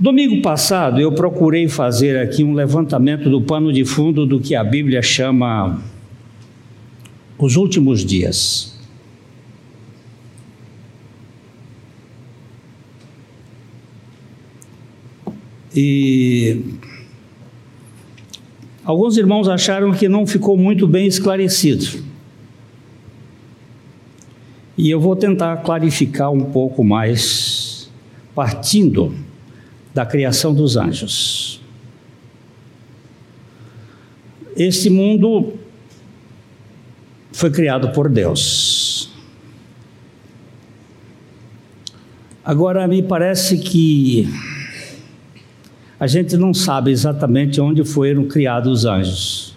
Domingo passado eu procurei fazer aqui um levantamento do pano de fundo do que a Bíblia chama os últimos dias. E alguns irmãos acharam que não ficou muito bem esclarecido. E eu vou tentar clarificar um pouco mais, partindo da criação dos anjos. Este mundo foi criado por Deus. Agora, me parece que a gente não sabe exatamente onde foram criados os anjos.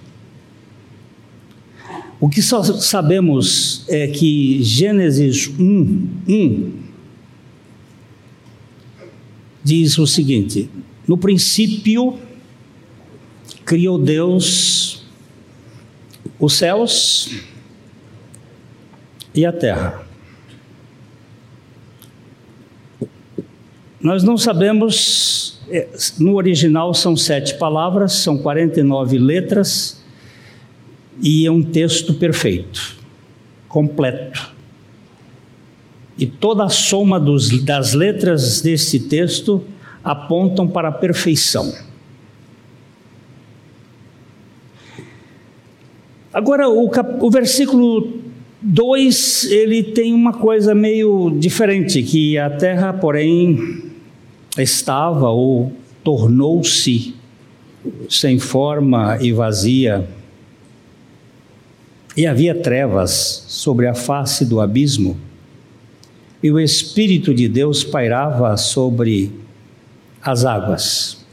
O que só sabemos é que Gênesis 1, 1 diz o seguinte: No princípio criou Deus os céus e a terra. Nós não sabemos, é, no original são sete palavras, são 49 letras e é um texto perfeito, completo. E toda a soma dos, das letras desse texto apontam para a perfeição. Agora, o, cap, o versículo 2, ele tem uma coisa meio diferente, que a terra, porém, estava ou tornou-se sem forma e vazia e havia trevas sobre a face do abismo, e o Espírito de Deus pairava sobre as águas.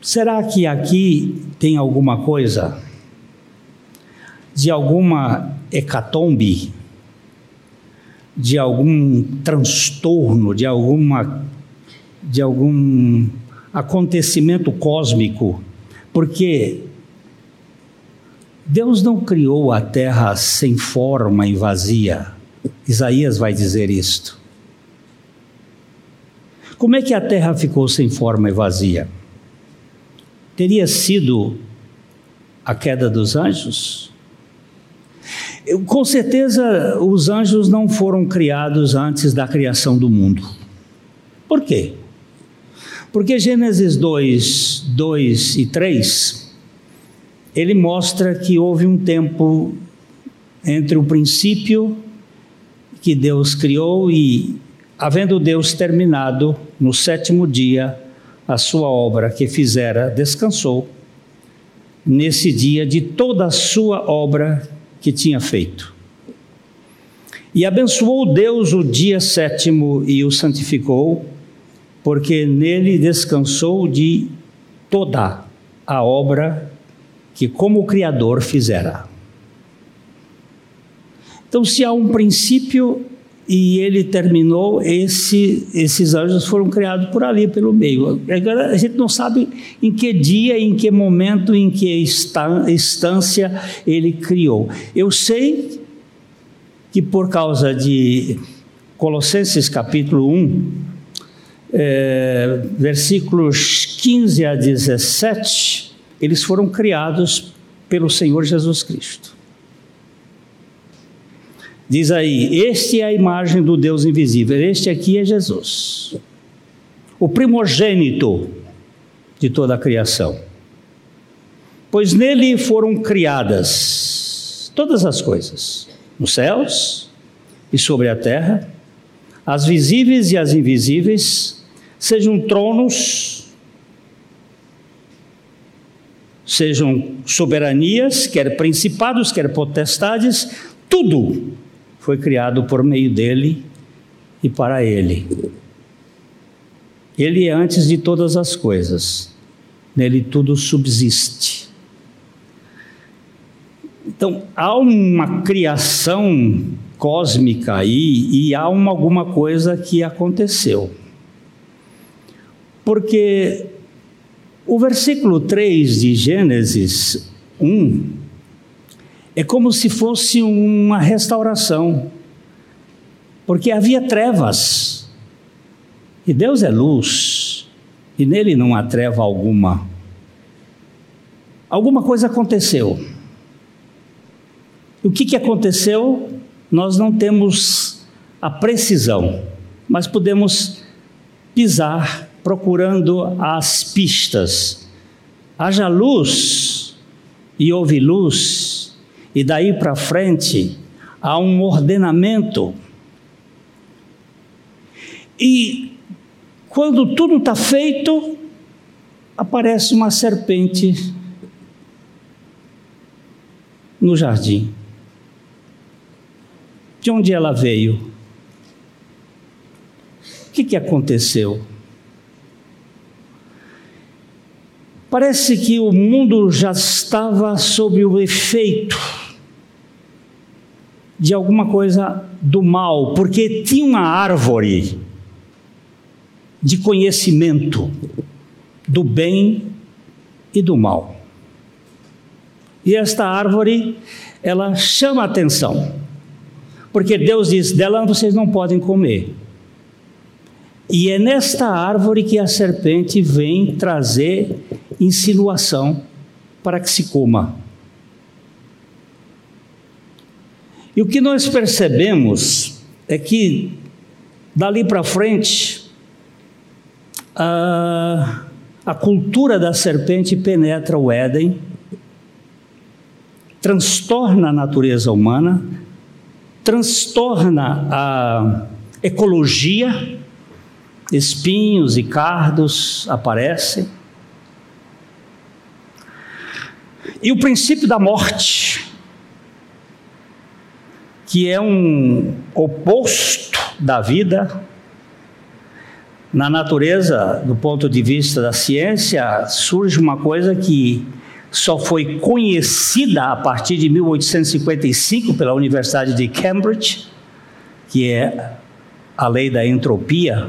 Será que aqui tem alguma coisa de alguma hecatombe, de algum transtorno, de alguma de algum acontecimento cósmico? Porque Deus não criou a terra sem forma e vazia. Isaías vai dizer isto. Como é que a terra ficou sem forma e vazia? Teria sido a queda dos anjos? Com certeza, os anjos não foram criados antes da criação do mundo. Por quê? Porque Gênesis 2, 2 e 3 ele mostra que houve um tempo entre o princípio que Deus criou e, havendo Deus terminado no sétimo dia a sua obra que fizera, descansou nesse dia de toda a sua obra que tinha feito. E abençoou Deus o dia sétimo e o santificou, porque nele descansou de toda a obra que como Criador fizera. Então, se há um princípio e ele terminou, esse, esses anjos foram criados por ali, pelo meio. Agora, a gente não sabe em que dia, em que momento, em que instância ele criou. Eu sei que por causa de Colossenses capítulo 1, é, versículos 15 a 17, eles foram criados pelo Senhor Jesus Cristo. Diz aí: Este é a imagem do Deus invisível, este aqui é Jesus, o primogênito de toda a criação. Pois nele foram criadas todas as coisas, nos céus e sobre a terra, as visíveis e as invisíveis, sejam tronos, sejam soberanias, quer principados, quer potestades, tudo foi criado por meio dele e para ele. Ele é antes de todas as coisas, nele tudo subsiste. Então, há uma criação cósmica aí e há uma, alguma coisa que aconteceu. Porque o versículo 3 de Gênesis 1 é como se fosse uma restauração, porque havia trevas E Deus é luz, e nele não há treva alguma. Alguma coisa aconteceu. O que, que aconteceu? Nós não temos a precisão, mas podemos pisar procurando as pistas. Haja luz e houve luz, e daí para frente há um ordenamento. E quando tudo está feito, aparece uma serpente no jardim. De onde ela veio? O que, que aconteceu? Parece que o mundo já estava sob o efeito de alguma coisa do mal, porque tinha uma árvore de conhecimento do bem e do mal. E esta árvore, ela chama a atenção, porque Deus diz: dela vocês não podem comer. E é nesta árvore que a serpente vem trazer insinuação para que se coma. E o que nós percebemos é que dali para frente a, a cultura da serpente penetra o Éden, transtorna a natureza humana, transtorna a ecologia, espinhos e cardos aparecem. E o princípio da morte, que é um oposto da vida, na natureza, do ponto de vista da ciência, surge uma coisa que só foi conhecida a partir de 1855 pela Universidade de Cambridge, que é a lei da entropia,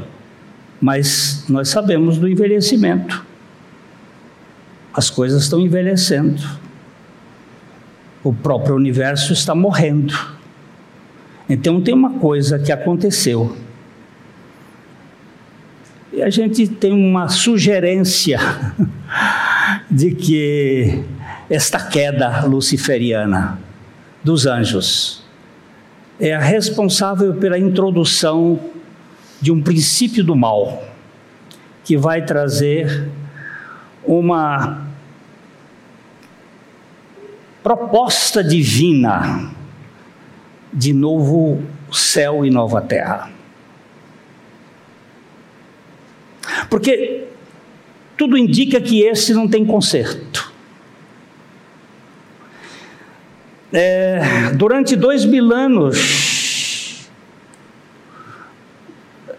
mas nós sabemos do envelhecimento. As coisas estão envelhecendo. O próprio universo está morrendo. Então tem uma coisa que aconteceu. E a gente tem uma sugerência de que esta queda luciferiana dos anjos é a responsável pela introdução de um princípio do mal que vai trazer uma proposta divina de novo céu e nova terra. Porque tudo indica que esse não tem conserto. É, durante dois mil anos,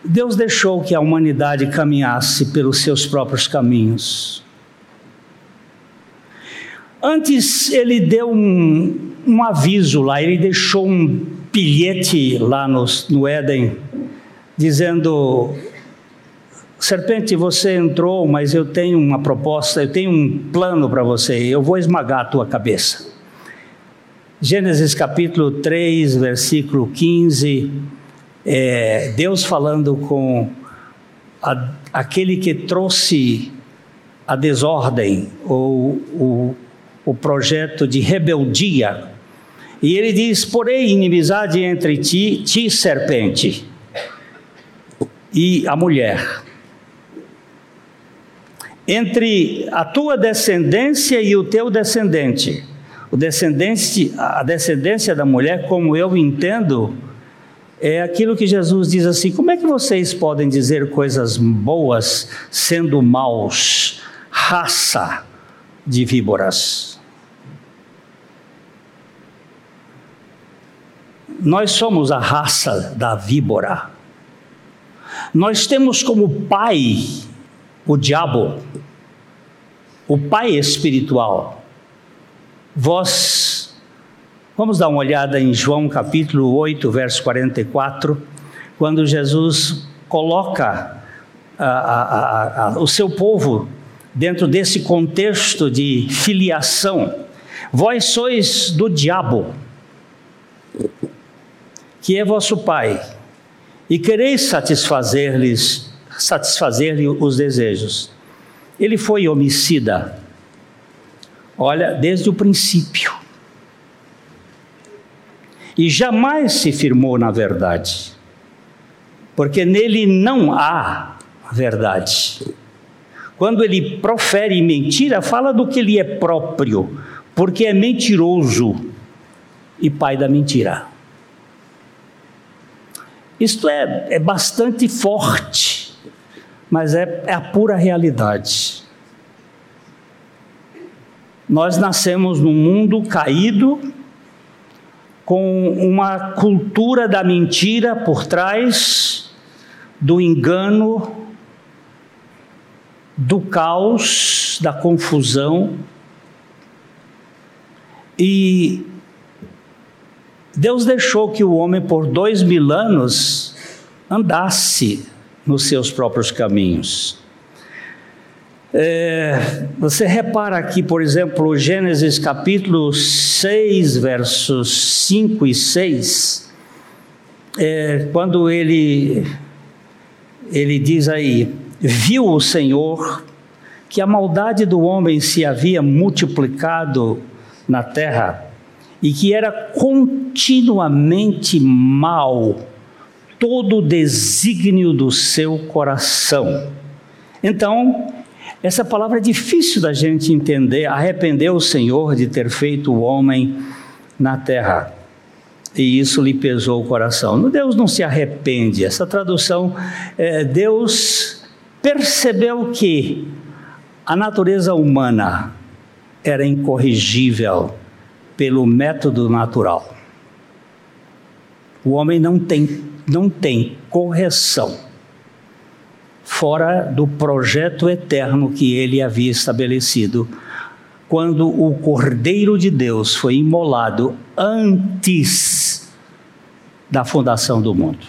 Deus deixou que a humanidade caminhasse pelos seus próprios caminhos. Antes, ele deu um, um aviso lá, ele deixou um bilhete lá no, no Éden, dizendo: Serpente, você entrou, mas eu tenho uma proposta, eu tenho um plano para você, eu vou esmagar a tua cabeça. Gênesis capítulo 3, versículo 15 é, Deus falando com a, aquele que trouxe a desordem ou o, o projeto de rebeldia. E ele diz: Porém, inimizade entre ti, ti, serpente, e a mulher. Entre a tua descendência e o teu descendente. O descendente, a descendência da mulher, como eu entendo, é aquilo que Jesus diz assim: como é que vocês podem dizer coisas boas sendo maus, raça de víboras? Nós somos a raça da víbora. Nós temos como pai o diabo, o pai espiritual. Vós Vamos dar uma olhada em João capítulo 8, verso 44, quando Jesus coloca a, a, a, o seu povo dentro desse contexto de filiação. Vós sois do diabo, que é vosso pai, e quereis satisfazer-lhes satisfazer-lhe os desejos. Ele foi homicida. Olha, desde o princípio. E jamais se firmou na verdade, porque nele não há verdade. Quando ele profere mentira, fala do que lhe é próprio, porque é mentiroso e pai da mentira. Isto é, é bastante forte, mas é, é a pura realidade. Nós nascemos num mundo caído, com uma cultura da mentira por trás, do engano, do caos, da confusão. E Deus deixou que o homem, por dois mil anos, andasse nos seus próprios caminhos. É, você repara aqui, por exemplo, Gênesis capítulo 6, versos 5 e 6, é, quando ele, ele diz aí: Viu o Senhor que a maldade do homem se havia multiplicado na terra e que era continuamente mal todo o desígnio do seu coração. Então, essa palavra é difícil da gente entender. Arrependeu o Senhor de ter feito o homem na terra. E isso lhe pesou o coração. Deus não se arrepende. Essa tradução, é, Deus percebeu que a natureza humana era incorrigível pelo método natural. O homem não tem, não tem correção fora do projeto eterno que ele havia estabelecido quando o Cordeiro de Deus foi imolado antes da fundação do mundo.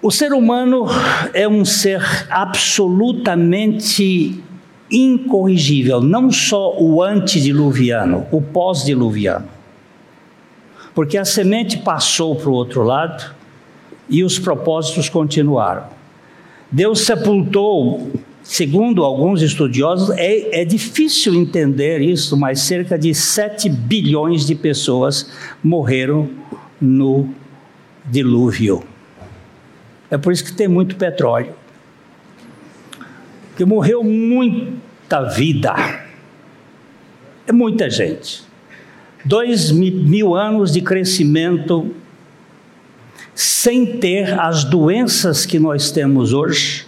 O ser humano é um ser absolutamente incorrigível, não só o antediluviano, o pós-diluviano. Porque a semente passou para o outro lado e os propósitos continuaram. Deus sepultou, segundo alguns estudiosos, é, é difícil entender isso, mas cerca de 7 bilhões de pessoas morreram no dilúvio. É por isso que tem muito petróleo que morreu muita vida. É muita gente. Dois mil anos de crescimento sem ter as doenças que nós temos hoje,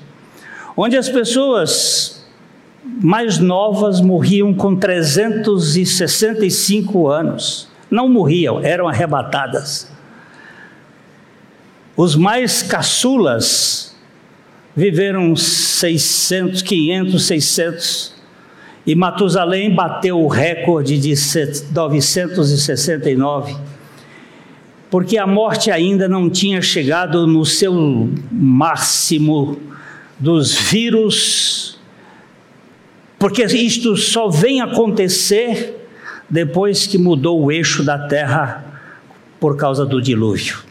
onde as pessoas mais novas morriam com 365 anos. Não morriam, eram arrebatadas. Os mais caçulas viveram 600, 500, 600. E Matusalém bateu o recorde de 969, porque a morte ainda não tinha chegado no seu máximo dos vírus, porque isto só vem acontecer depois que mudou o eixo da Terra por causa do dilúvio.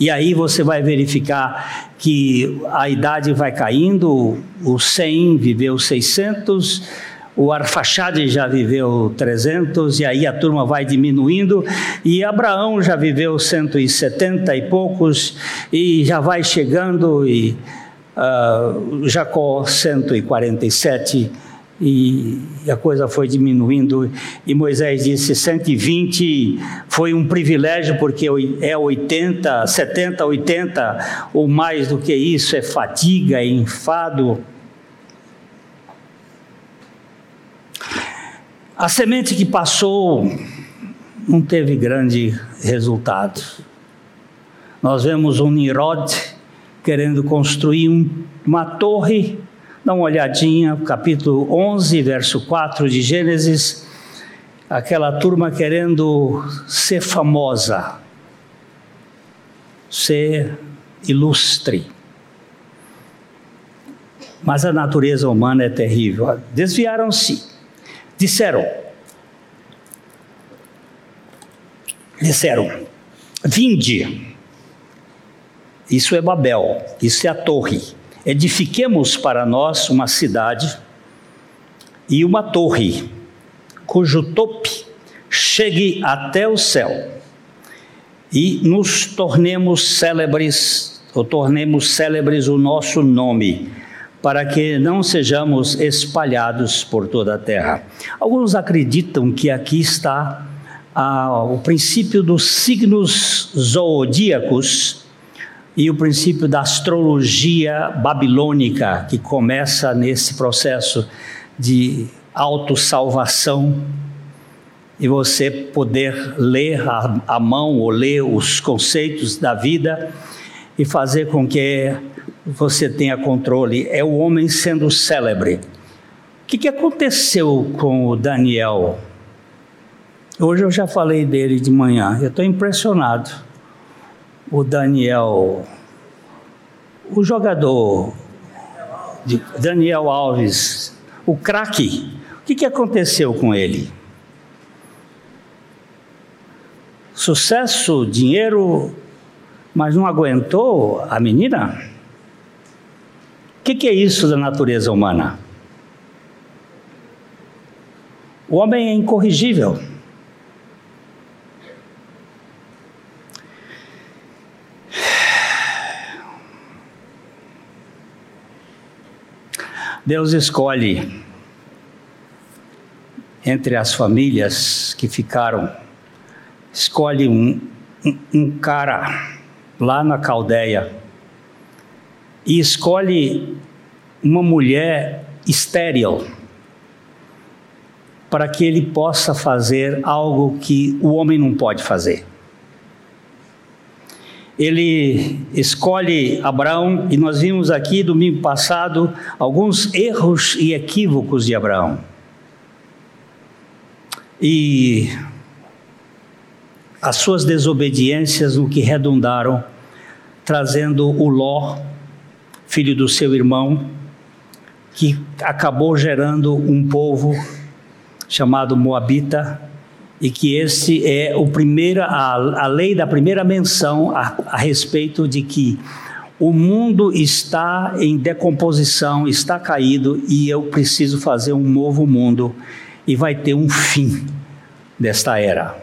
E aí você vai verificar que a idade vai caindo, o 100 viveu 600, o Arfaxade já viveu 300, e aí a turma vai diminuindo, e Abraão já viveu 170 e poucos, e já vai chegando, e uh, Jacó 147 e a coisa foi diminuindo e Moisés disse 120 foi um privilégio porque é 80, 70, 80 ou mais do que isso é fadiga, é enfado. A semente que passou não teve grande resultado. Nós vemos um Nirod querendo construir um, uma torre Dá uma olhadinha, capítulo 11, verso 4 de Gênesis, aquela turma querendo ser famosa, ser ilustre. Mas a natureza humana é terrível. Desviaram-se. Disseram, disseram, vinde, Isso é Babel, isso é a torre. Edifiquemos para nós uma cidade e uma torre, cujo tope chegue até o céu, e nos tornemos célebres, ou tornemos célebres o nosso nome, para que não sejamos espalhados por toda a terra. Alguns acreditam que aqui está ah, o princípio dos signos zodíacos e o princípio da astrologia babilônica, que começa nesse processo de autossalvação e você poder ler a, a mão ou ler os conceitos da vida e fazer com que você tenha controle. É o homem sendo célebre. O que, que aconteceu com o Daniel? Hoje eu já falei dele de manhã, eu estou impressionado o Daniel, o jogador Daniel Alves, o craque, o que, que aconteceu com ele? Sucesso, dinheiro, mas não aguentou a menina? O que, que é isso da natureza humana? O homem é incorrigível. Deus escolhe entre as famílias que ficaram, escolhe um, um, um cara lá na Caldeia e escolhe uma mulher estéril para que ele possa fazer algo que o homem não pode fazer ele escolhe Abraão, e nós vimos aqui domingo passado alguns erros e equívocos de Abraão. E as suas desobediências no que redundaram, trazendo o Ló, filho do seu irmão, que acabou gerando um povo chamado Moabita, e que esse é o primeiro, a, a lei da primeira menção a, a respeito de que o mundo está em decomposição, está caído e eu preciso fazer um novo mundo e vai ter um fim desta era.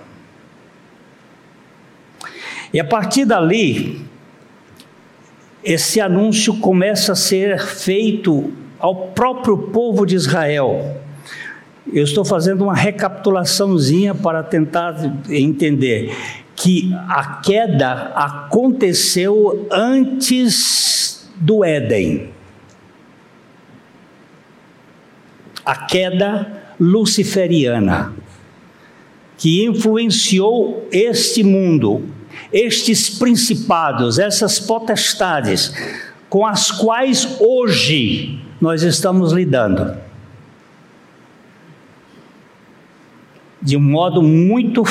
E a partir dali, esse anúncio começa a ser feito ao próprio povo de Israel. Eu estou fazendo uma recapitulaçãozinha para tentar entender que a queda aconteceu antes do Éden. A queda luciferiana, que influenciou este mundo, estes principados, essas potestades, com as quais hoje nós estamos lidando. De um modo muito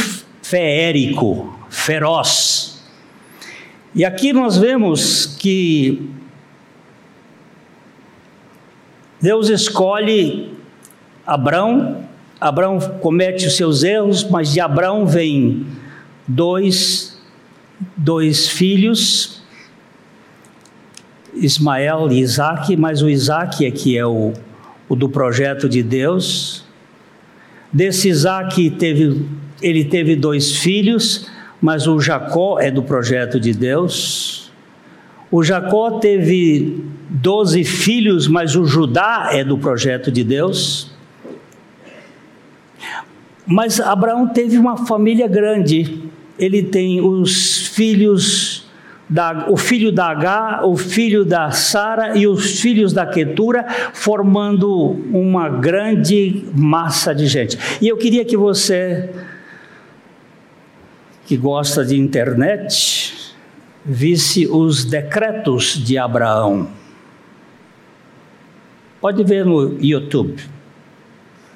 feérico, feroz. E aqui nós vemos que Deus escolhe Abraão, Abraão comete os seus erros, mas de Abraão vem dois, dois filhos, Ismael e Isaac, mas o Isaac é que é o, o do projeto de Deus, Desse Isaac teve, ele teve dois filhos, mas o Jacó é do projeto de Deus. O Jacó teve doze filhos, mas o Judá é do projeto de Deus. Mas Abraão teve uma família grande. Ele tem os filhos da, o filho da H, o filho da Sara e os filhos da Quetura, formando uma grande massa de gente. E eu queria que você, que gosta de internet, visse os decretos de Abraão. Pode ver no YouTube.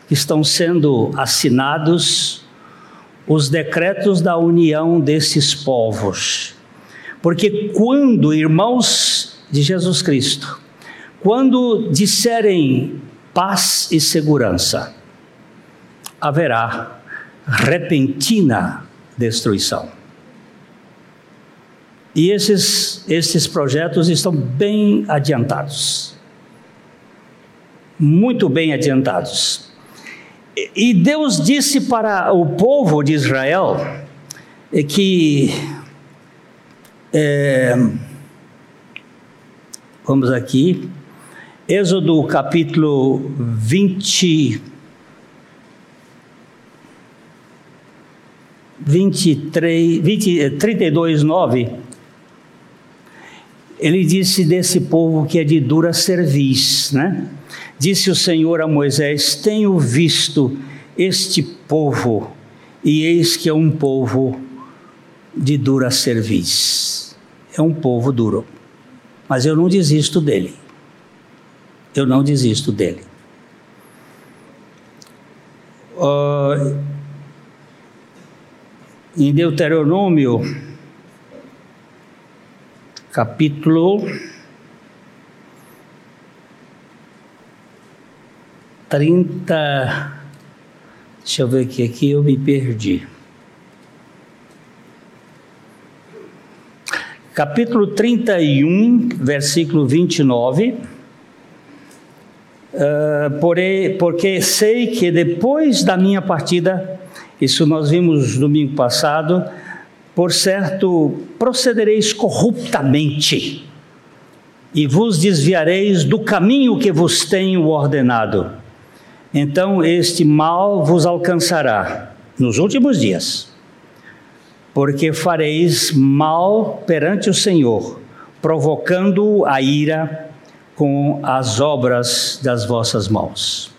Estão sendo assinados os decretos da união desses povos porque quando, irmãos de Jesus Cristo, quando disserem paz e segurança, haverá repentina destruição. E esses, esses projetos estão bem adiantados. Muito bem adiantados. E Deus disse para o povo de Israel que. É, vamos aqui. Êxodo capítulo 20. 23, 20, 32, 9, ele disse desse povo que é de dura cerviz, né? Disse o Senhor a Moisés: Tenho visto este povo, e eis que é um povo de dura cerviz. É um povo duro, mas eu não desisto dele. Eu não desisto dele. Uh, em Deuteronômio, capítulo 30. Deixa eu ver aqui, aqui eu me perdi. Capítulo 31, versículo 29. Uh, porém, porque sei que depois da minha partida isso nós vimos domingo passado. Por certo, procedereis corruptamente e vos desviareis do caminho que vos tenho ordenado. Então este mal vos alcançará nos últimos dias, porque fareis mal perante o Senhor, provocando a ira com as obras das vossas mãos.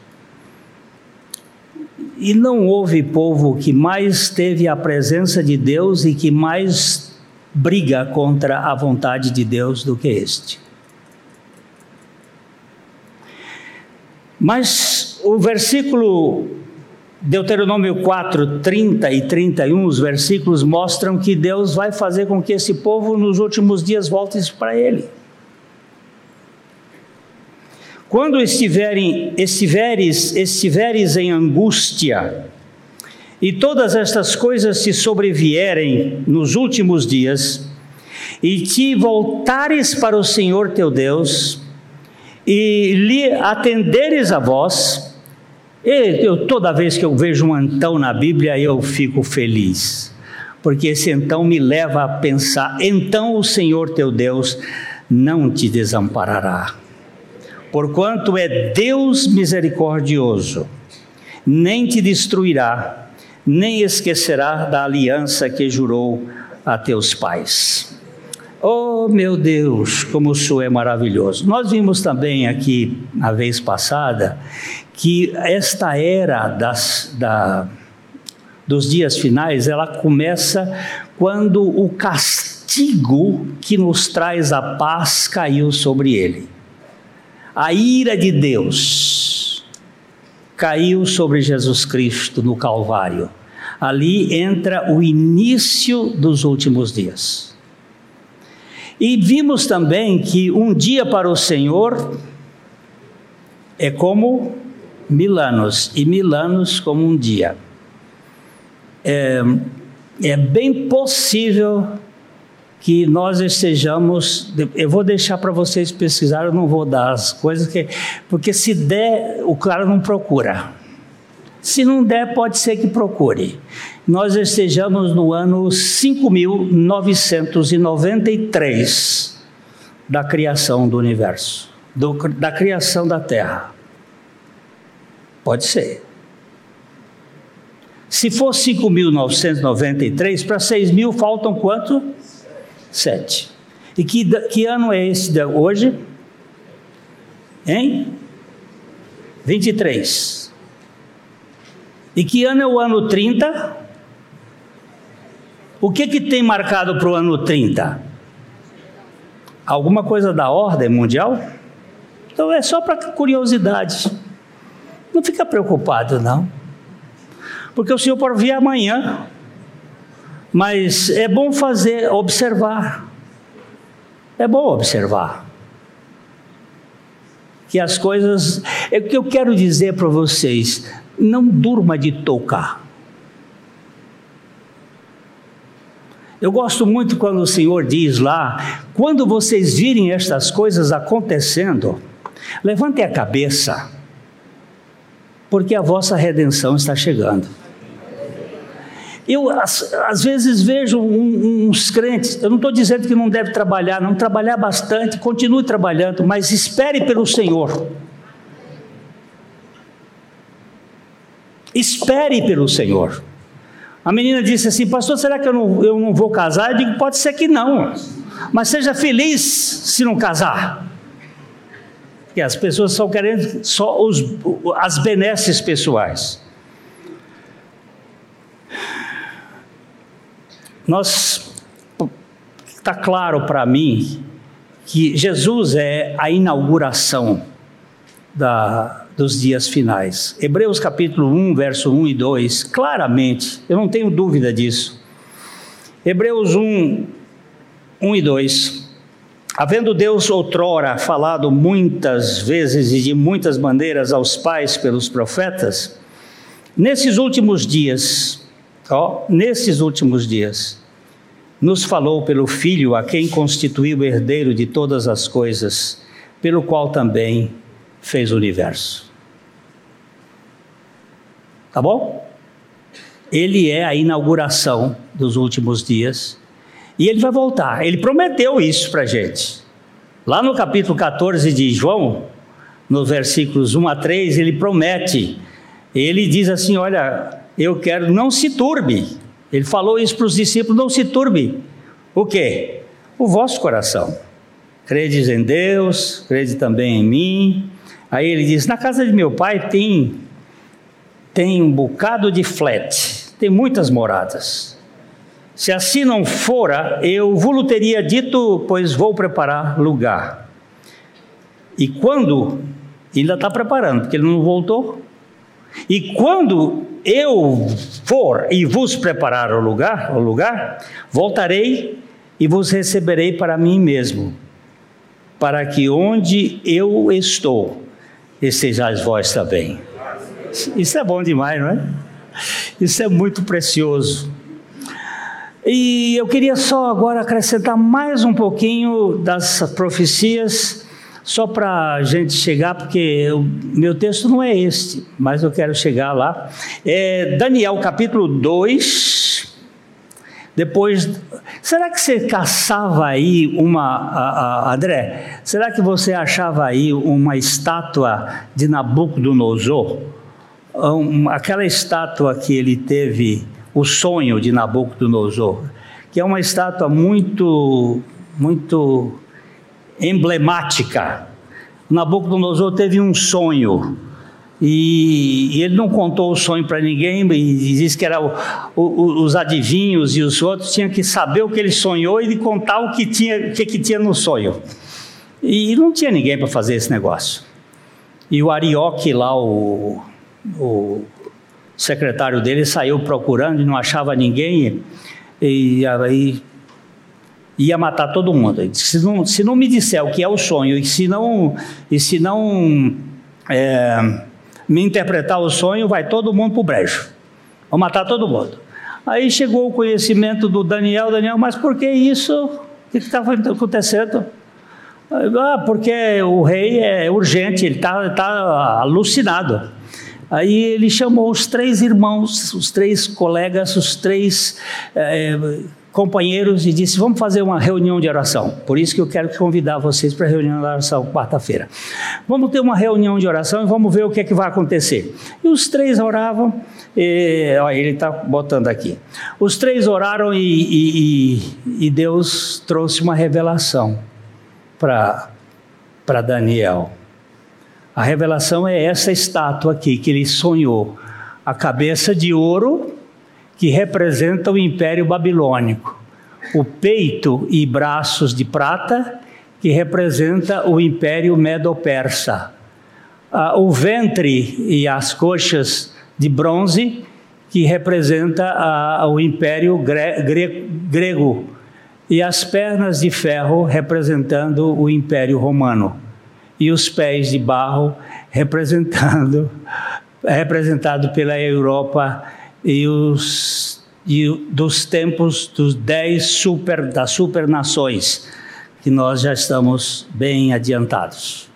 E não houve povo que mais teve a presença de Deus e que mais briga contra a vontade de Deus do que este. Mas o versículo Deuteronômio 4, 30 e 31, os versículos mostram que Deus vai fazer com que esse povo nos últimos dias volte para Ele. Quando estiverem, estiveres, estiveres em angústia, e todas estas coisas te sobrevierem nos últimos dias, e te voltares para o Senhor teu Deus, e lhe atenderes a voz, eu, toda vez que eu vejo um antão na Bíblia, eu fico feliz, porque esse então me leva a pensar: então o Senhor teu Deus não te desamparará porquanto é Deus misericordioso, nem te destruirá, nem esquecerá da aliança que jurou a teus pais. Oh meu Deus, como o Senhor é maravilhoso. Nós vimos também aqui, na vez passada, que esta era das, da, dos dias finais, ela começa quando o castigo que nos traz a paz caiu sobre ele a ira de Deus caiu sobre Jesus Cristo no Calvário. Ali entra o início dos últimos dias. E vimos também que um dia para o Senhor é como mil anos, e mil anos como um dia. É, é bem possível que nós estejamos. Eu vou deixar para vocês pesquisar, eu não vou dar as coisas, que, porque se der, o cara não procura. Se não der, pode ser que procure. Nós estejamos no ano 5.993 da criação do universo, do, da criação da Terra. Pode ser. Se for 5.993, para 6 mil faltam quanto? 7. E que, que ano é esse de hoje? Hein? 23. E que ano é o ano 30? O que, que tem marcado para o ano 30? Alguma coisa da ordem mundial? Então é só para curiosidade. Não fica preocupado, não. Porque o Senhor pode vir amanhã mas é bom fazer, observar. É bom observar. Que as coisas. É o que eu quero dizer para vocês: não durma de tocar. Eu gosto muito quando o Senhor diz lá: quando vocês virem estas coisas acontecendo, levantem a cabeça, porque a vossa redenção está chegando. Eu, às, vezes, vejo uns crentes, eu não estou dizendo que não deve trabalhar, não trabalhar bastante, continue trabalhando, mas espere pelo Senhor. Espere pelo Senhor. A menina disse assim: Pastor, será que eu não, eu não vou casar? Eu digo: Pode ser que não, mas seja feliz se não casar. Porque as pessoas estão querendo só os, as benesses pessoais. Nós está claro para mim que Jesus é a inauguração da, dos dias finais. Hebreus capítulo 1, verso 1 e 2, claramente, eu não tenho dúvida disso. Hebreus 1, 1 e 2. Havendo Deus outrora falado muitas vezes e de muitas maneiras aos pais pelos profetas, nesses últimos dias, ó, nesses últimos dias, nos falou pelo Filho, a quem constituiu herdeiro de todas as coisas, pelo qual também fez o universo. Tá bom? Ele é a inauguração dos últimos dias e ele vai voltar. Ele prometeu isso para gente. Lá no capítulo 14 de João, nos versículos 1 a 3, ele promete. Ele diz assim: Olha, eu quero, não se turbe ele falou isso para os discípulos: não se turbe. O que? O vosso coração. Credes em Deus, crede também em mim. Aí ele diz: na casa de meu pai tem, tem um bocado de flat, tem muitas moradas. Se assim não fora, eu vos teria dito, pois vou preparar lugar. E quando, ainda está preparando, porque ele não voltou. E quando eu for e vos preparar o lugar, o lugar, voltarei e vos receberei para mim mesmo, para que onde eu estou, estejais vós também. Isso é bom demais, não é? Isso é muito precioso. E eu queria só agora acrescentar mais um pouquinho das profecias só para a gente chegar, porque o meu texto não é este, mas eu quero chegar lá. É Daniel capítulo 2. Depois, será que você caçava aí uma, a, a, André? Será que você achava aí uma estátua de Nabucodonosor? Um, aquela estátua que ele teve, o sonho de Nabucodonosor, que é uma estátua muito, muito emblemática. Nabucodonosor teve um sonho e, e ele não contou o sonho para ninguém e disse que era o, o, os adivinhos e os outros tinham que saber o que ele sonhou e contar o que tinha, o que, que tinha no sonho. E não tinha ninguém para fazer esse negócio. E o Arioque lá, o, o secretário dele, saiu procurando e não achava ninguém. E aí ia matar todo mundo. Se não, se não me disser o que é o sonho e se não, e se não é, me interpretar o sonho, vai todo mundo para o brejo. Vou matar todo mundo. Aí chegou o conhecimento do Daniel, Daniel, mas por que isso? O que está acontecendo? Ah, porque o rei é urgente, ele está tá alucinado. Aí ele chamou os três irmãos, os três colegas, os três é, companheiros e disse: Vamos fazer uma reunião de oração. Por isso que eu quero convidar vocês para a reunião de oração quarta-feira. Vamos ter uma reunião de oração e vamos ver o que é que vai acontecer. E os três oravam, e, ó, ele está botando aqui. Os três oraram e, e, e, e Deus trouxe uma revelação para Daniel. A revelação é essa estátua aqui que ele sonhou. A cabeça de ouro que representa o Império Babilônico, o peito e braços de prata, que representa o Império Medo-Persa, ah, o ventre e as coxas de bronze, que representa ah, o Império Grego, e as pernas de ferro representando o Império Romano, e os pés de barro representando representado pela Europa e os e dos tempos dos dez super, das supernações, que nós já estamos bem adiantados.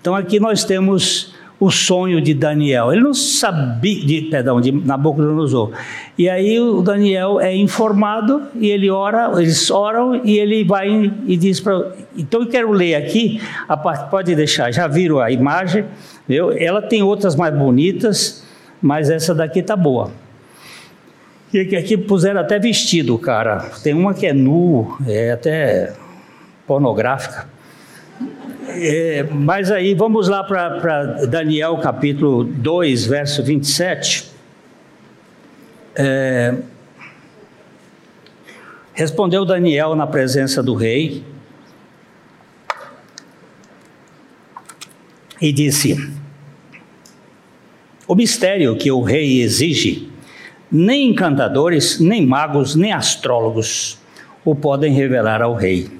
Então aqui nós temos o sonho de Daniel. Ele não sabia, de, perdão, de Nabucodonosor. E aí o Daniel é informado e ele ora, eles oram e ele vai e diz para. Então eu quero ler aqui, a parte, pode deixar, já viram a imagem, viu? ela tem outras mais bonitas, mas essa daqui tá boa. E aqui puseram até vestido, cara. Tem uma que é nu, é até pornográfica. É, mas aí vamos lá para Daniel capítulo 2, verso 27. É, respondeu Daniel na presença do rei e disse: O mistério que o rei exige, nem encantadores, nem magos, nem astrólogos o podem revelar ao rei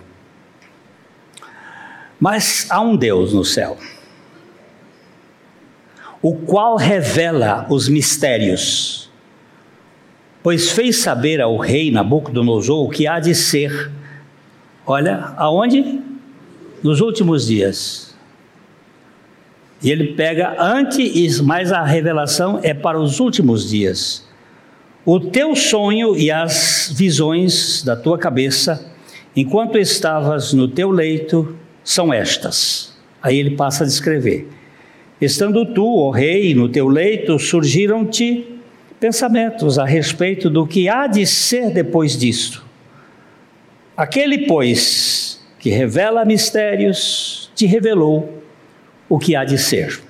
mas há um Deus no céu, o qual revela os mistérios, pois fez saber ao rei Nabucodonosor o que há de ser. Olha, aonde? Nos últimos dias. E ele pega antes, mas a revelação é para os últimos dias. O teu sonho e as visões da tua cabeça, enquanto estavas no teu leito, são estas. Aí ele passa a descrever: Estando tu, ó rei, no teu leito, surgiram-te pensamentos a respeito do que há de ser depois disto. Aquele, pois, que revela mistérios, te revelou o que há de ser.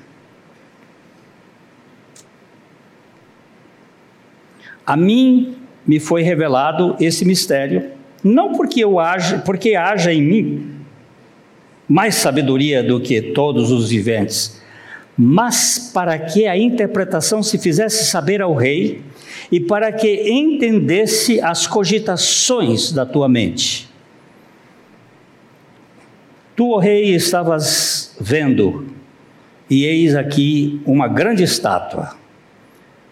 A mim me foi revelado esse mistério, não porque eu haja, porque haja em mim mais sabedoria do que todos os viventes, mas para que a interpretação se fizesse saber ao rei e para que entendesse as cogitações da tua mente. Tu, ó rei, estavas vendo, e eis aqui uma grande estátua,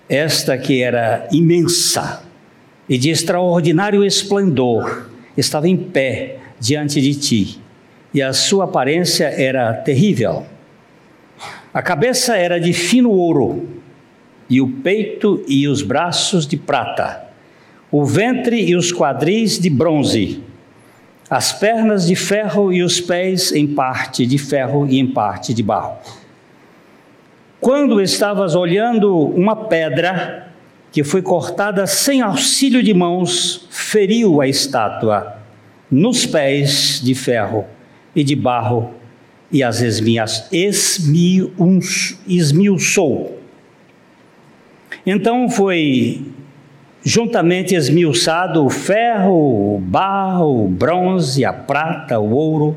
esta que era imensa e de extraordinário esplendor, estava em pé diante de ti e a sua aparência era terrível. A cabeça era de fino ouro, e o peito e os braços de prata, o ventre e os quadris de bronze, as pernas de ferro e os pés em parte de ferro e em parte de barro. Quando estavas olhando uma pedra que foi cortada sem auxílio de mãos, feriu a estátua nos pés de ferro e de barro e as esmiuçou. Então foi juntamente esmiuçado o ferro, o barro, o bronze, a prata, o ouro,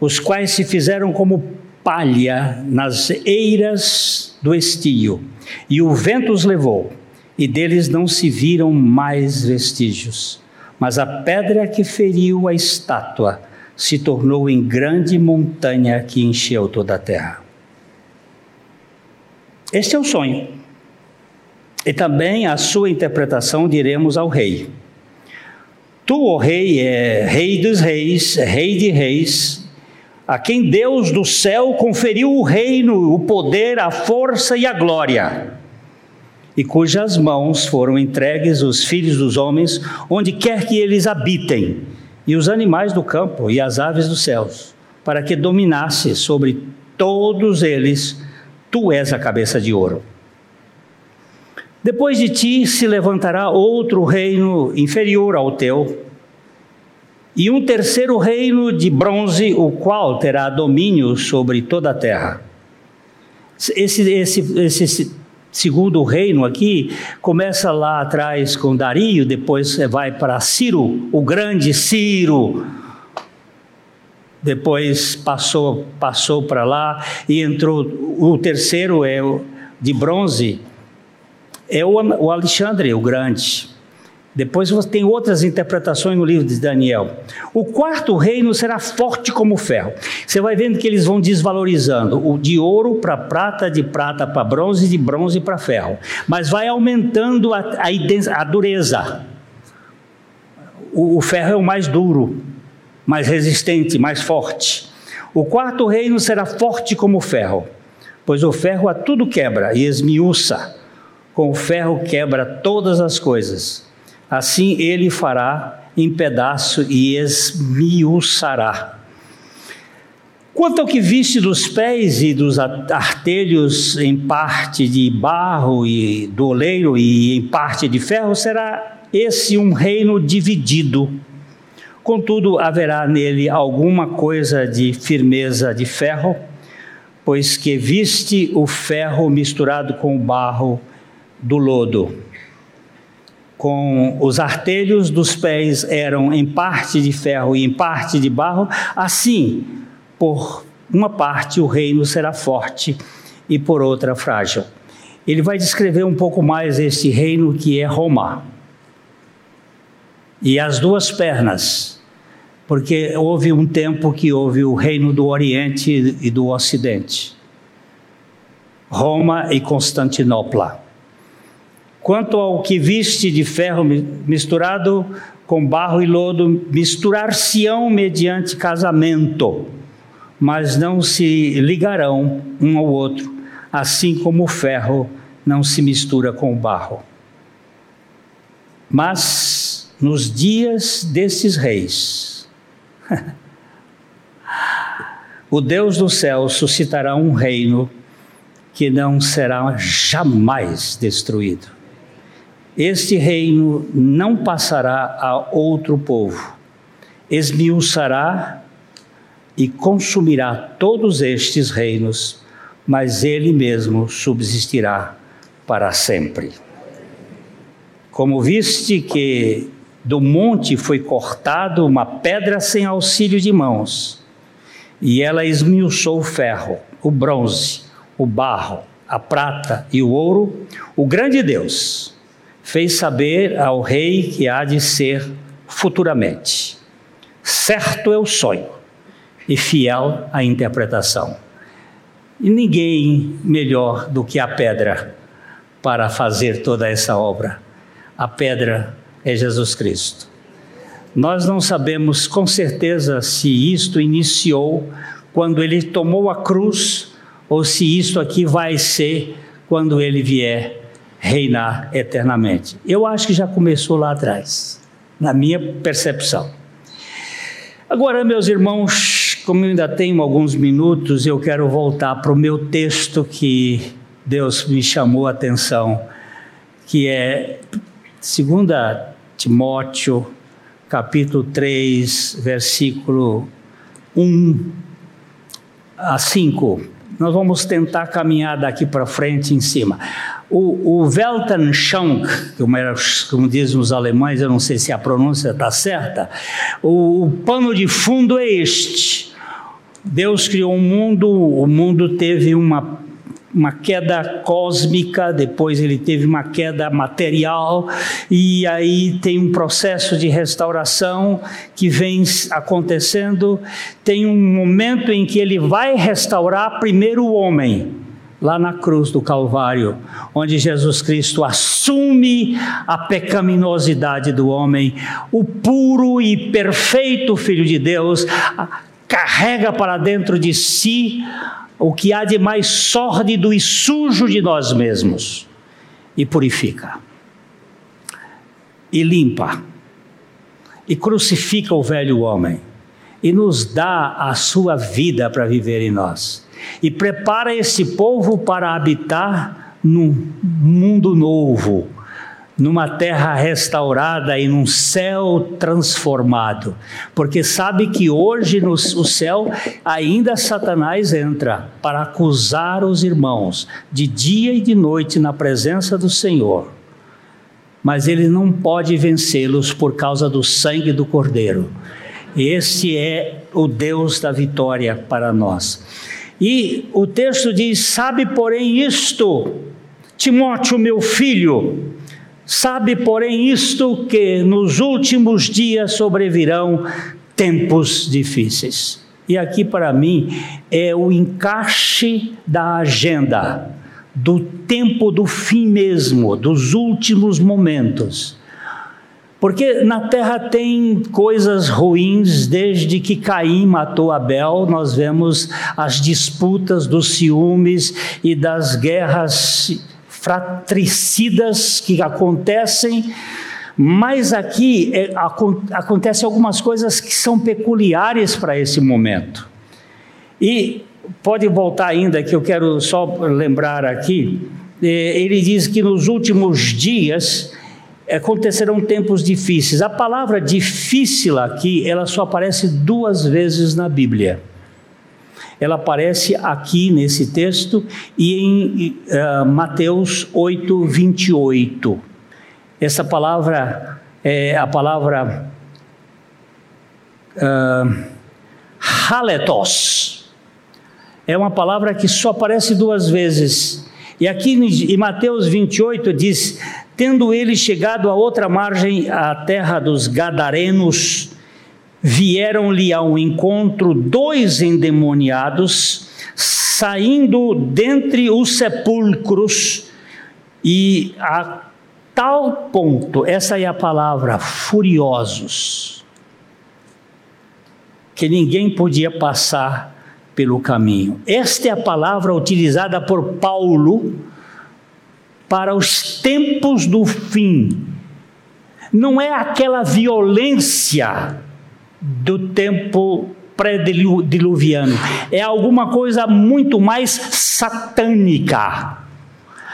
os quais se fizeram como palha nas eiras do estio, e o vento os levou, e deles não se viram mais vestígios. Mas a pedra que feriu a estátua se tornou em grande montanha que encheu toda a terra. Este é o sonho. E também a sua interpretação diremos ao rei. Tu, ó rei, é rei dos reis, é rei de reis, a quem Deus do céu conferiu o reino, o poder, a força e a glória, e cujas mãos foram entregues os filhos dos homens, onde quer que eles habitem e os animais do campo e as aves dos céus, para que dominasse sobre todos eles, tu és a cabeça de ouro. Depois de ti se levantará outro reino inferior ao teu, e um terceiro reino de bronze, o qual terá domínio sobre toda a terra. Esse, esse, esse segundo reino aqui, começa lá atrás com Dario, depois vai para Ciro, o grande Ciro. Depois passou, passou para lá e entrou. O terceiro é de bronze, é o Alexandre, o grande. Depois você tem outras interpretações no livro de Daniel. O quarto reino será forte como ferro. Você vai vendo que eles vão desvalorizando o de ouro para prata, de prata para bronze, de bronze para ferro. Mas vai aumentando a, a, a dureza. O, o ferro é o mais duro, mais resistente, mais forte. O quarto reino será forte como ferro, pois o ferro a tudo quebra e esmiuça. Com o ferro quebra todas as coisas Assim ele fará em pedaço e esmiuçará. Quanto ao que viste dos pés e dos artelhos em parte de barro e do oleiro e em parte de ferro, será esse um reino dividido. Contudo, haverá nele alguma coisa de firmeza de ferro, pois que viste o ferro misturado com o barro do lodo com os artelhos dos pés eram em parte de ferro e em parte de barro, assim, por uma parte o reino será forte e por outra frágil. Ele vai descrever um pouco mais este reino que é Roma. E as duas pernas, porque houve um tempo que houve o reino do Oriente e do Ocidente. Roma e Constantinopla. Quanto ao que viste de ferro misturado com barro e lodo, misturar-se-ão mediante casamento, mas não se ligarão um ao outro, assim como o ferro não se mistura com o barro. Mas nos dias desses reis, o Deus do céu suscitará um reino que não será jamais destruído este reino não passará a outro povo, esmiuçará e consumirá todos estes reinos, mas ele mesmo subsistirá para sempre. Como viste que do monte foi cortado uma pedra sem auxílio de mãos, e ela esmiuçou o ferro, o bronze, o barro, a prata e o ouro, o grande Deus fez saber ao rei que há de ser futuramente. Certo é o sonho e fiel a interpretação. E ninguém melhor do que a pedra para fazer toda essa obra. A pedra é Jesus Cristo. Nós não sabemos com certeza se isto iniciou quando ele tomou a cruz ou se isto aqui vai ser quando ele vier reinar eternamente. Eu acho que já começou lá atrás, na minha percepção. Agora, meus irmãos, como eu ainda tenho alguns minutos, eu quero voltar para o meu texto que Deus me chamou a atenção, que é 2 Timóteo, capítulo 3, versículo 1 a 5. Nós vamos tentar caminhar daqui para frente em cima. O, o Weltanschauung, como, era, como dizem os alemães, eu não sei se a pronúncia está certa, o, o pano de fundo é este. Deus criou um mundo, o mundo teve uma uma queda cósmica, depois ele teve uma queda material, e aí tem um processo de restauração que vem acontecendo. Tem um momento em que ele vai restaurar primeiro o homem, lá na cruz do Calvário, onde Jesus Cristo assume a pecaminosidade do homem, o puro e perfeito Filho de Deus carrega para dentro de si o que há de mais sórdido e sujo de nós mesmos e purifica, e limpa, e crucifica o velho homem, e nos dá a sua vida para viver em nós, e prepara esse povo para habitar num mundo novo, numa terra restaurada e num céu transformado, porque sabe que hoje no céu ainda Satanás entra para acusar os irmãos de dia e de noite na presença do Senhor. Mas ele não pode vencê-los por causa do sangue do Cordeiro. Esse é o Deus da vitória para nós. E o texto diz: Sabe, porém, isto, Timóteo, meu filho, Sabe, porém, isto que nos últimos dias sobrevirão tempos difíceis. E aqui, para mim, é o encaixe da agenda, do tempo do fim mesmo, dos últimos momentos. Porque na terra tem coisas ruins, desde que Caim matou Abel, nós vemos as disputas dos ciúmes e das guerras fratricidas que acontecem, mas aqui é, acontecem algumas coisas que são peculiares para esse momento. E pode voltar ainda, que eu quero só lembrar aqui, é, ele diz que nos últimos dias acontecerão tempos difíceis. A palavra difícil aqui, ela só aparece duas vezes na Bíblia. Ela aparece aqui nesse texto e em uh, Mateus 8, 28. Essa palavra é a palavra uh, haletos. É uma palavra que só aparece duas vezes. E aqui em Mateus 28 diz: Tendo ele chegado a outra margem, a terra dos Gadarenos, vieram-lhe ao encontro dois endemoniados, saindo dentre os sepulcros, e a tal ponto, essa é a palavra, furiosos, que ninguém podia passar pelo caminho. Esta é a palavra utilizada por Paulo para os tempos do fim. Não é aquela violência do tempo pré-diluviano, é alguma coisa muito mais satânica.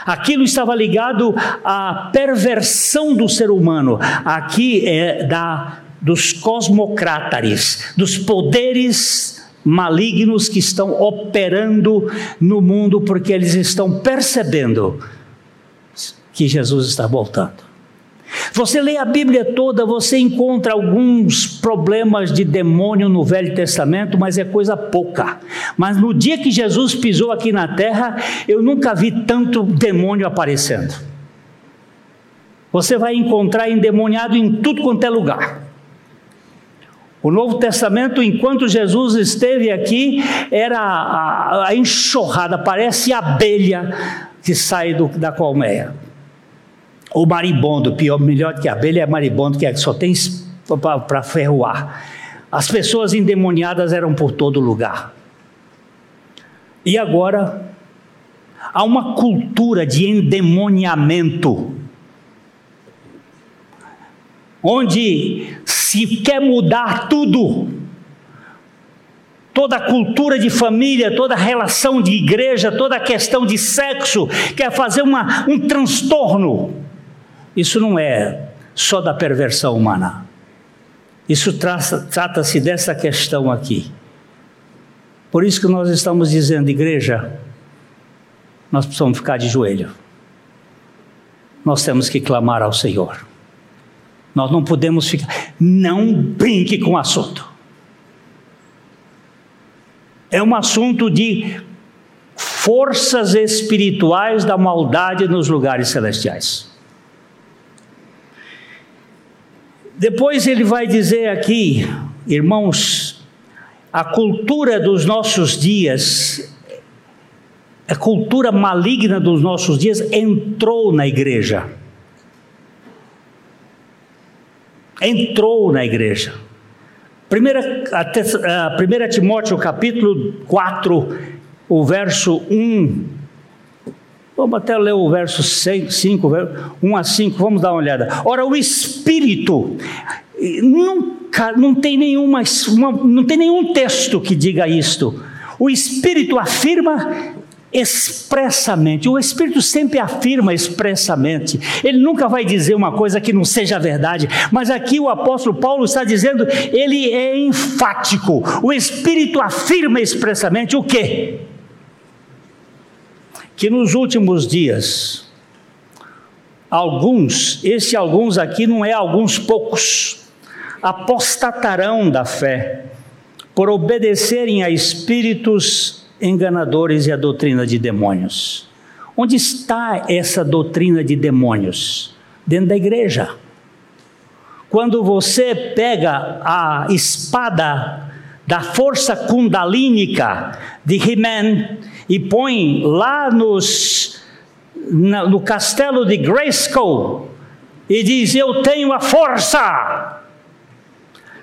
Aquilo estava ligado à perversão do ser humano. Aqui é da dos cosmocrátares, dos poderes malignos que estão operando no mundo porque eles estão percebendo que Jesus está voltando. Você lê a Bíblia toda, você encontra alguns problemas de demônio no Velho Testamento, mas é coisa pouca. Mas no dia que Jesus pisou aqui na terra, eu nunca vi tanto demônio aparecendo. Você vai encontrar endemoniado em tudo quanto é lugar. O Novo Testamento, enquanto Jesus esteve aqui, era a, enxurrada, parece abelha que sai do, da colmeia. O maribondo, pior, melhor que abelha é maribondo, que é, só tem para ferroar. As pessoas endemoniadas eram por todo lugar. E agora, há uma cultura de endemoniamento, onde se quer mudar tudo, toda a cultura de família, toda a relação de igreja, toda a questão de sexo, quer fazer uma, um transtorno. Isso não é só da perversão humana. Isso trata-se dessa questão aqui. Por isso que nós estamos dizendo, igreja, nós precisamos ficar de joelho. Nós temos que clamar ao Senhor. Nós não podemos ficar. Não brinque com o assunto. É um assunto de forças espirituais da maldade nos lugares celestiais. Depois ele vai dizer aqui, irmãos, a cultura dos nossos dias, a cultura maligna dos nossos dias entrou na igreja. Entrou na igreja. Primeira, a, primeira Timóteo capítulo 4, o verso 1 Vamos até ler o verso 5, 1 a 5, vamos dar uma olhada. Ora, o Espírito nunca, não tem nenhuma, uma, não tem nenhum texto que diga isto. O Espírito afirma expressamente. O Espírito sempre afirma expressamente. Ele nunca vai dizer uma coisa que não seja verdade. Mas aqui o apóstolo Paulo está dizendo, ele é enfático. O Espírito afirma expressamente o quê? Que nos últimos dias, alguns, esse alguns aqui não é alguns poucos, apostatarão da fé, por obedecerem a espíritos enganadores e a doutrina de demônios. Onde está essa doutrina de demônios? dentro da igreja. Quando você pega a espada da força kundalínica de He-Man e põe lá nos, na, no castelo de Grayskull e diz: Eu tenho a força.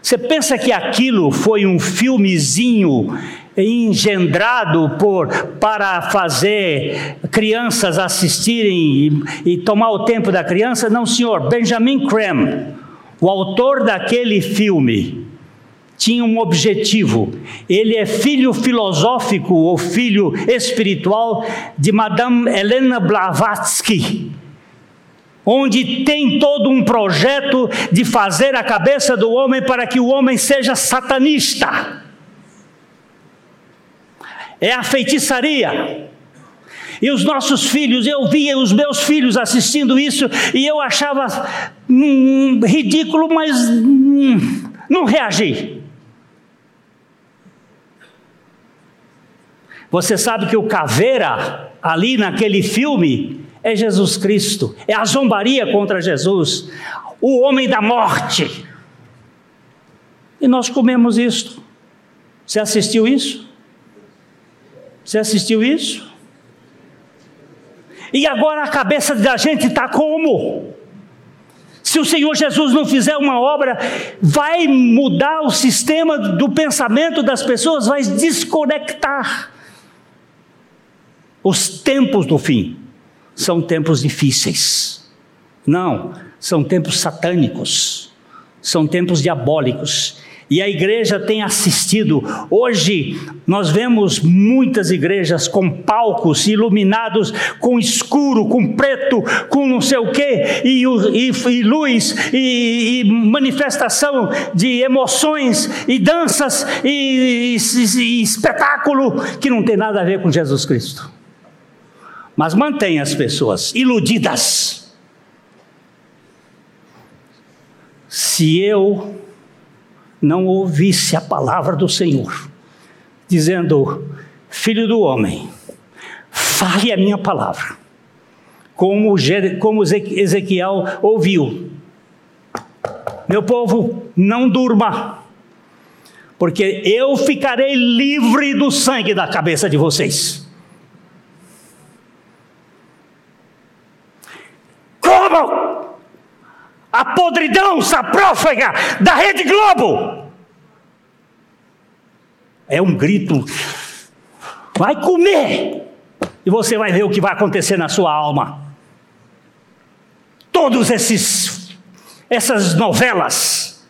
Você pensa que aquilo foi um filmezinho engendrado por para fazer crianças assistirem e, e tomar o tempo da criança? Não, senhor. Benjamin Creme, o autor daquele filme, tinha um objetivo. Ele é filho filosófico ou filho espiritual de Madame Helena Blavatsky, onde tem todo um projeto de fazer a cabeça do homem para que o homem seja satanista. É a feitiçaria. E os nossos filhos, eu via os meus filhos assistindo isso e eu achava hum, ridículo, mas hum, não reagi. Você sabe que o caveira, ali naquele filme, é Jesus Cristo, é a zombaria contra Jesus, o homem da morte. E nós comemos isso. Você assistiu isso? Você assistiu isso? E agora a cabeça da gente está como? Se o Senhor Jesus não fizer uma obra, vai mudar o sistema do pensamento das pessoas, vai desconectar. Os tempos do fim são tempos difíceis. Não, são tempos satânicos, são tempos diabólicos. E a igreja tem assistido. Hoje nós vemos muitas igrejas com palcos iluminados com escuro, com preto, com não sei o quê, e, e, e luz, e, e, manifestação de emoções, e danças, e, espetáculo que não tem nada a ver com Jesus Cristo mas mantém as pessoas iludidas. Se eu não ouvisse a palavra do Senhor, dizendo: Filho do homem, fale a minha palavra, como, como Ezequiel ouviu. Meu povo, não durma, porque eu ficarei livre do sangue da cabeça de vocês. Como? A podridão saprófaga da Rede Globo. É um grito. Vai comer. E você vai ver o que vai acontecer na sua alma. Todos esses essas novelas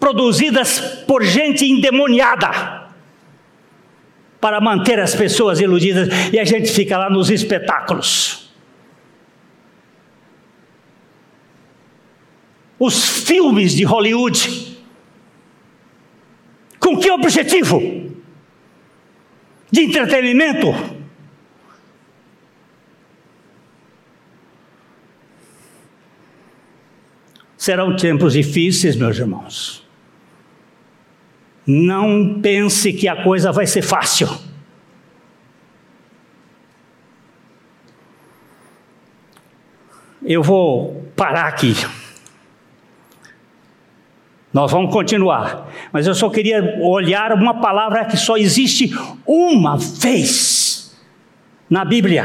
produzidas por gente endemoniada para manter as pessoas iludidas e a gente fica lá nos espetáculos. Os filmes de Hollywood. Com que objetivo? De entretenimento? Serão tempos difíceis, meus irmãos. Não pense que a coisa vai ser fácil. Eu vou parar aqui. Nós vamos continuar, mas eu só queria olhar uma palavra que só existe uma vez na Bíblia.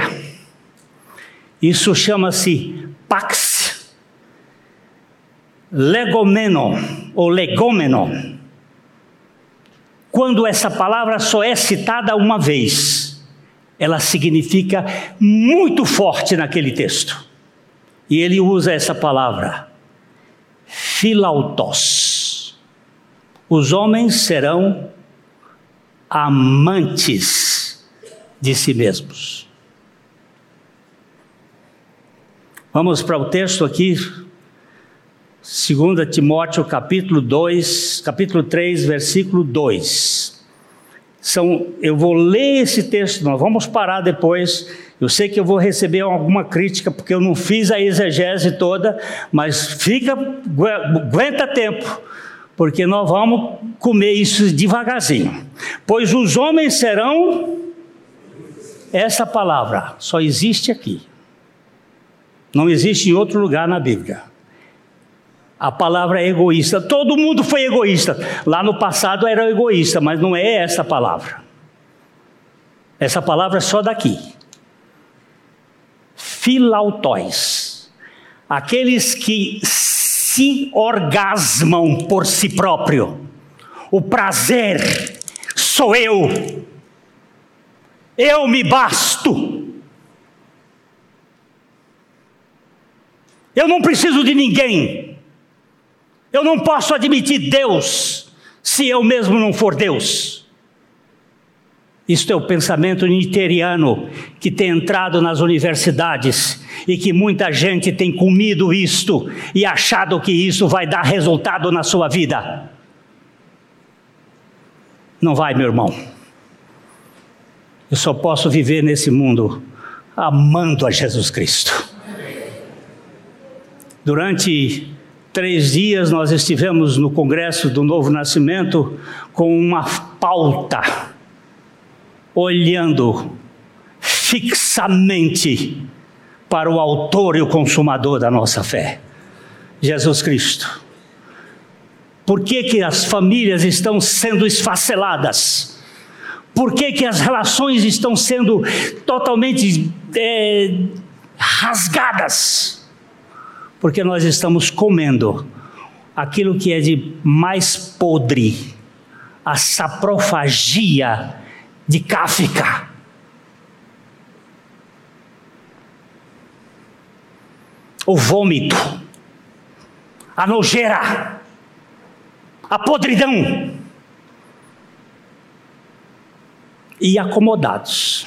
Isso chama-se pax legomeno ou legomeno. Quando essa palavra só é citada uma vez, ela significa muito forte naquele texto. E ele usa essa palavra, filautos os homens serão amantes de si mesmos. Vamos para o texto aqui, 2 Timóteo capítulo 2, capítulo 3, versículo 2. São, eu vou ler esse texto, nós vamos parar depois. Eu sei que eu vou receber alguma crítica porque eu não fiz a exegese toda, mas fica, aguenta tempo porque nós vamos comer isso devagarzinho. Pois os homens serão. Essa palavra só existe aqui. Não existe em outro lugar na Bíblia. A palavra é egoísta. Todo mundo foi egoísta. Lá no passado era egoísta, mas não é essa palavra. Essa palavra é só daqui. Filautóis. Aqueles que se orgasmam por si próprio. O prazer sou eu. Eu me basto. Eu não preciso de ninguém. Eu não posso admitir Deus se eu mesmo não for Deus. Isto é o pensamento niteriano que tem entrado nas universidades e que muita gente tem comido isto e achado que isso vai dar resultado na sua vida. Não vai, meu irmão. Eu só posso viver nesse mundo amando a Jesus Cristo. Durante três dias nós estivemos no Congresso do Novo Nascimento com uma pauta, olhando fixamente para o Autor e o Consumador da nossa fé, Jesus Cristo. Por que, que as famílias estão sendo esfaceladas? Por que, que as relações estão sendo totalmente é, rasgadas? porque nós estamos comendo aquilo que é de mais podre, a saprofagia de Cáfica. O vômito, a nojeira, a podridão. E acomodados.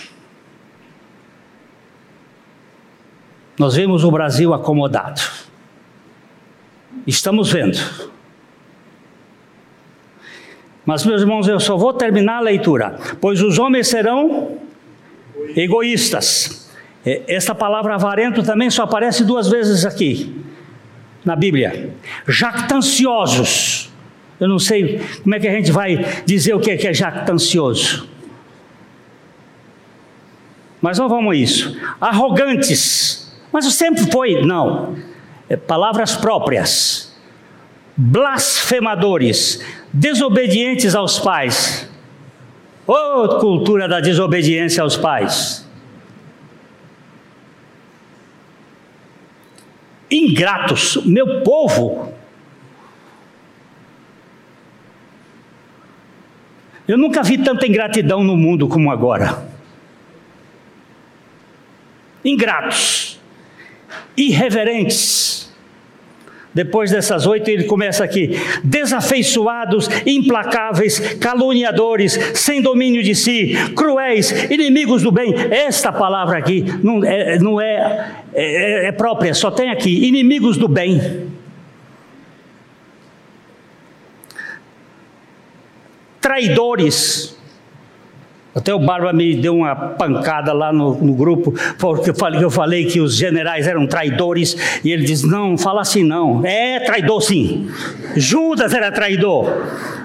Nós vemos o Brasil acomodado. Estamos vendo. Mas, meus irmãos, eu só vou terminar a leitura. Pois os homens serão egoístas. É, essa palavra avarento também só aparece duas vezes aqui na Bíblia. Jactanciosos. Eu não sei como é que a gente vai dizer o que é, que é jactancioso. Mas não vamos a isso. Arrogantes. Mas sempre foi, não. É, palavras próprias, blasfemadores, desobedientes aos pais. Ô oh, cultura da desobediência aos pais. Ingratos, meu povo. Eu nunca vi tanta ingratidão no mundo como agora. Ingratos, irreverentes, depois dessas oito, ele começa aqui: desafeiçoados, implacáveis, caluniadores, sem domínio de si, cruéis, inimigos do bem. Esta palavra aqui não é, não é, é, é própria, só tem aqui: inimigos do bem. Traidores, até o Barba me deu uma pancada lá no, no, grupo, porque eu falei, eu falei que os generais eram traidores, e ele diz: Não, fala assim não. É traidor sim. Judas era traidor.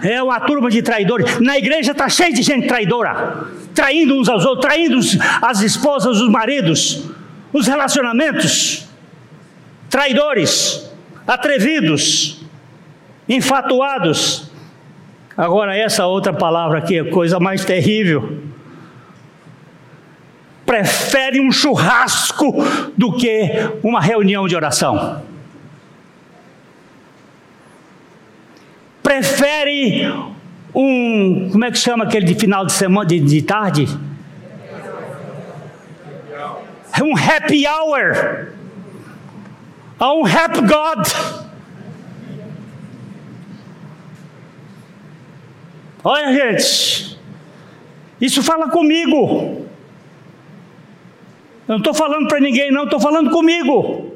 É uma turma de traidores. Na igreja está cheio de gente traidora, traindo uns aos outros, traindo as esposas, os maridos, os relacionamentos. Traidores, atrevidos, enfatuados Agora, essa outra palavra aqui é coisa mais terrível. Prefere um churrasco do que uma reunião de oração. Prefere um. Como é que chama aquele de final de semana, de, de tarde? Um happy hour. A um happy God. Olha, gente, isso fala comigo. Eu não estou falando para ninguém, não, estou falando comigo.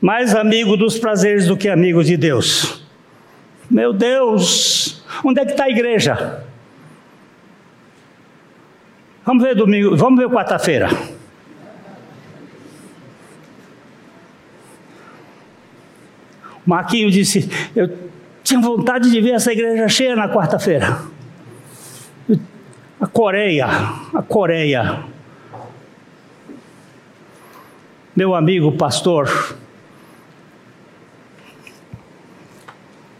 Mais amigo dos prazeres do que amigo de Deus. Meu Deus, onde é que está a igreja? Vamos ver domingo, vamos ver quarta-feira. Marquinho disse: Eu tinha vontade de ver essa igreja cheia na quarta-feira. A Coreia, a Coreia. meu amigo pastor,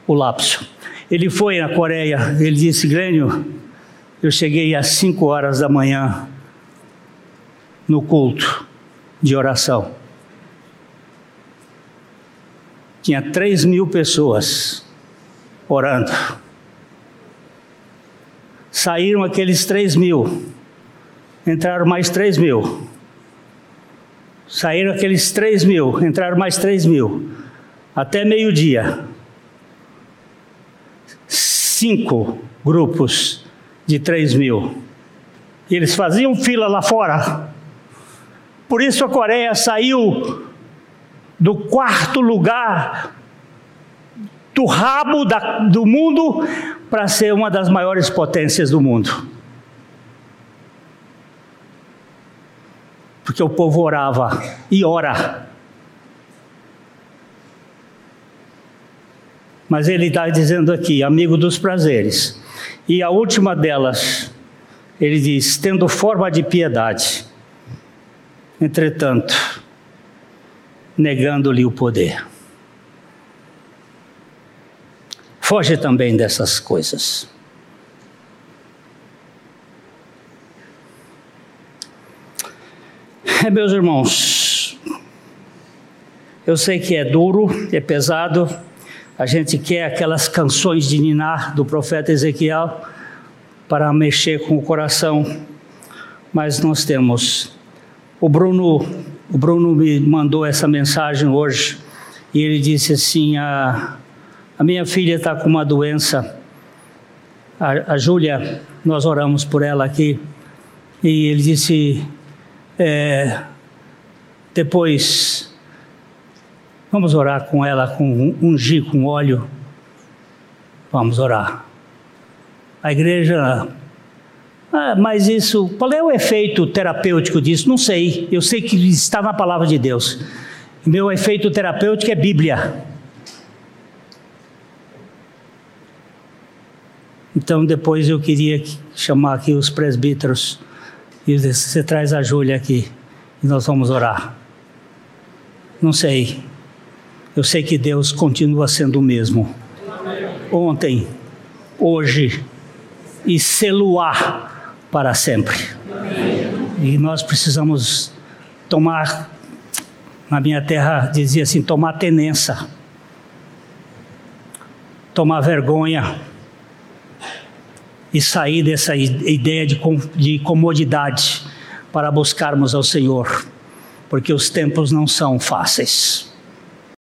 o lapso. Ele foi na Coreia, ele disse, Glênio, eu cheguei às 5 horas da manhã no culto de oração. Tinha 3 mil pessoas orando. Saíram aqueles 3 mil, entraram mais 3 mil. Saíram aqueles 3 mil, entraram mais 3 mil. Até meio-dia. Cinco grupos de 3 mil. E eles faziam fila lá fora. Por isso a Coreia saiu do quarto lugar do rabo da, do mundo para ser uma das maiores potências do mundo. Porque o povo orava e ora. Mas ele está dizendo aqui, amigo dos prazeres. E a última delas, ele diz: tendo forma de piedade, entretanto, negando-lhe o poder. Foge também dessas coisas. É, meus irmãos, eu sei que é duro, é pesado, a gente quer aquelas canções de Ninar do profeta Ezequiel para mexer com o coração, mas nós temos. O Bruno, o Bruno me mandou essa mensagem hoje e ele disse assim: a, a minha filha está com uma doença. A, a Júlia, nós oramos por ela aqui e ele disse: é, depois Vamos orar com ela, com ungir com óleo. Vamos orar. A igreja. Ah, mas isso, qual é o efeito terapêutico disso? Não sei. Eu sei que está na palavra de Deus. Meu efeito terapêutico é Bíblia. Então depois eu queria chamar aqui os presbíteros e você traz a Júlia aqui e nós vamos orar. Não sei. Eu sei que Deus continua sendo o mesmo. Ontem, hoje e seluar para sempre. E nós precisamos tomar, na minha terra dizia assim, tomar tenência, tomar vergonha e sair dessa ideia de, de comodidade para buscarmos ao Senhor, porque os tempos não são fáceis.